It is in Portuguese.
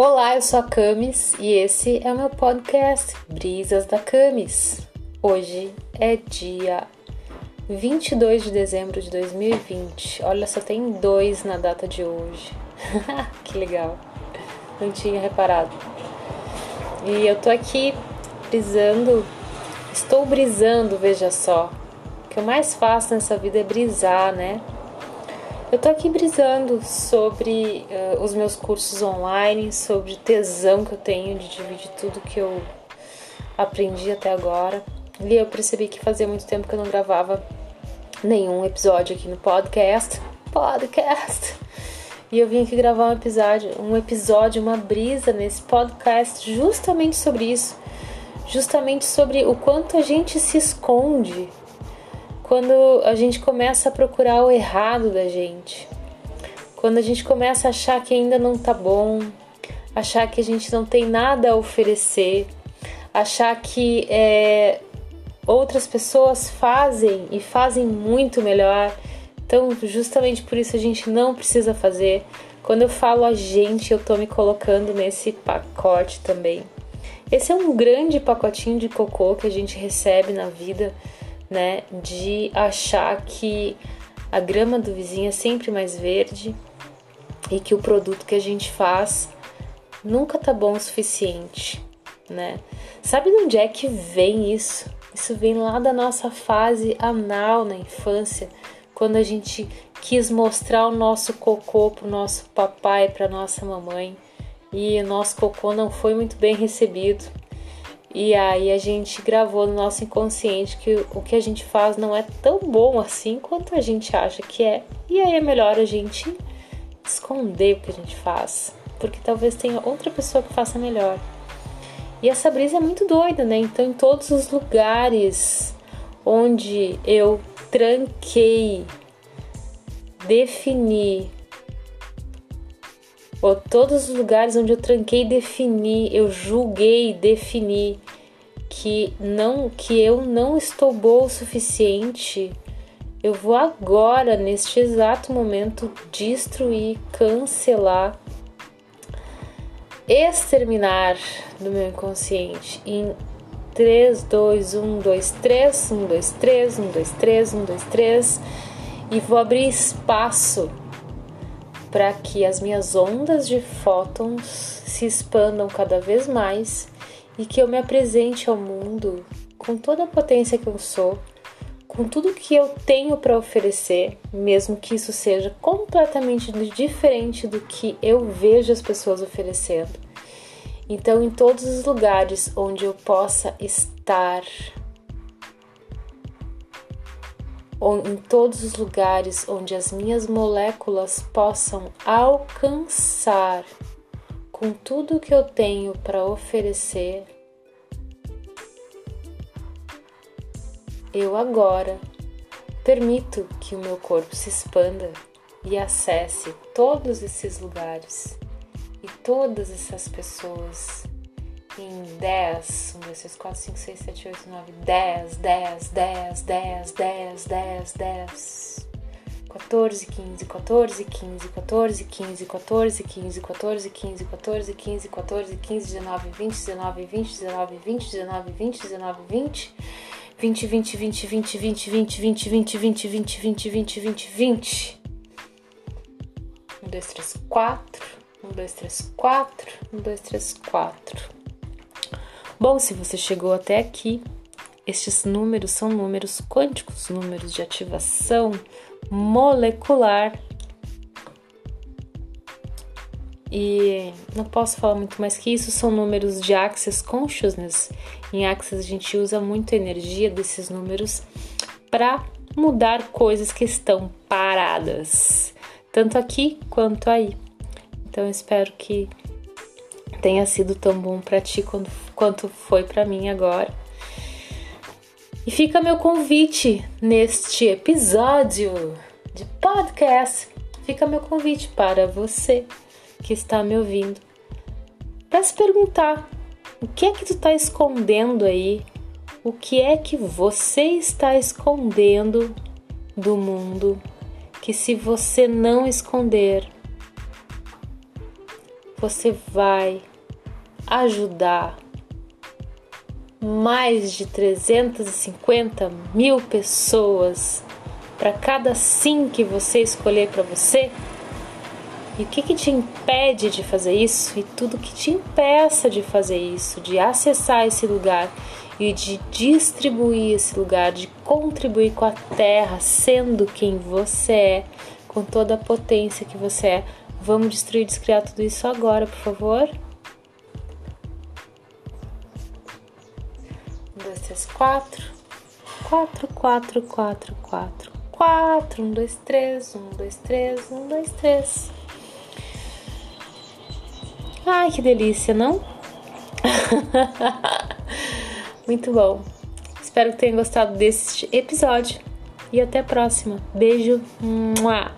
Olá, eu sou a Camis e esse é o meu podcast Brisas da Camis. Hoje é dia 22 de dezembro de 2020. Olha, só tem dois na data de hoje. que legal. Não tinha reparado. E eu tô aqui brisando. Estou brisando, veja só. O que eu mais faço nessa vida é brisar, né? Eu tô aqui brisando sobre uh, os meus cursos online, sobre tesão que eu tenho de dividir tudo que eu aprendi até agora. E eu percebi que fazia muito tempo que eu não gravava nenhum episódio aqui no podcast. Podcast! E eu vim aqui gravar um episódio, um episódio, uma brisa nesse podcast justamente sobre isso. Justamente sobre o quanto a gente se esconde quando a gente começa a procurar o errado da gente, quando a gente começa a achar que ainda não tá bom, achar que a gente não tem nada a oferecer, achar que é, outras pessoas fazem e fazem muito melhor. Então, justamente por isso a gente não precisa fazer. Quando eu falo a gente, eu tô me colocando nesse pacote também. Esse é um grande pacotinho de cocô que a gente recebe na vida né? De achar que a grama do vizinho é sempre mais verde e que o produto que a gente faz nunca tá bom o suficiente, né? Sabe de onde é que vem isso? Isso vem lá da nossa fase anal na infância, quando a gente quis mostrar o nosso cocô pro nosso papai, para nossa mamãe, e o nosso cocô não foi muito bem recebido. E aí a gente gravou no nosso inconsciente que o que a gente faz não é tão bom assim quanto a gente acha que é. E aí é melhor a gente esconder o que a gente faz, porque talvez tenha outra pessoa que faça melhor. E essa brisa é muito doida, né? Então, em todos os lugares onde eu tranquei, defini ou todos os lugares onde eu tranquei defini, eu julguei, defini que não, que eu não estou boa o suficiente, eu vou agora, neste exato momento, destruir, cancelar, exterminar do meu inconsciente em 3, 2, 1, 2, 3, 1, 2, 3, 1, 2, 3, 1, 2, 3 e vou abrir espaço para que as minhas ondas de fótons se expandam cada vez mais e que eu me apresente ao mundo com toda a potência que eu sou, com tudo que eu tenho para oferecer, mesmo que isso seja completamente diferente do que eu vejo as pessoas oferecendo. Então, em todos os lugares onde eu possa estar em todos os lugares onde as minhas moléculas possam alcançar com tudo que eu tenho para oferecer, eu agora permito que o meu corpo se expanda e acesse todos esses lugares e todas essas pessoas em 10, 1, 2, 3, 4, 5, 6, 7, 8, 9, 10, 10, 10, 10, 10, 10, 10, 14, 15, 14, 15, 14, 15, 14, 15, 14, 15, 14, 15, 14, 15, 19, 20, 19, 20, 19, 20, 19, 20, 19, 20, 20, 20, 20, 20, 20, 20, 20, 20, 20, 20, 20, 20, 20, 20. 1, 2, 3, 4. 1, 2, 3, 4. 1, 2, 3, 4. Bom, se você chegou até aqui, estes números são números quânticos, números de ativação molecular. E não posso falar muito mais que isso, são números de Access Consciousness. Em Access a gente usa muito a energia desses números para mudar coisas que estão paradas, tanto aqui quanto aí. Então espero que tenha sido tão bom para ti quanto, quanto foi para mim agora. E fica meu convite neste episódio de podcast. Fica meu convite para você que está me ouvindo para se perguntar o que é que tu está escondendo aí? O que é que você está escondendo do mundo? Que se você não esconder, você vai ajudar mais de 350 mil pessoas para cada sim que você escolher para você? E o que, que te impede de fazer isso? E tudo que te impeça de fazer isso, de acessar esse lugar e de distribuir esse lugar, de contribuir com a terra, sendo quem você é, com toda a potência que você é. Vamos destruir e descriar tudo isso agora, por favor. Um, dois, três, quatro. Quatro, quatro, quatro, quatro. Quatro. Um, dois, três. Um, dois, três. Um, dois, três. Ai, que delícia, não? Muito bom. Espero que tenham gostado desse episódio e até a próxima. Beijo. Mua.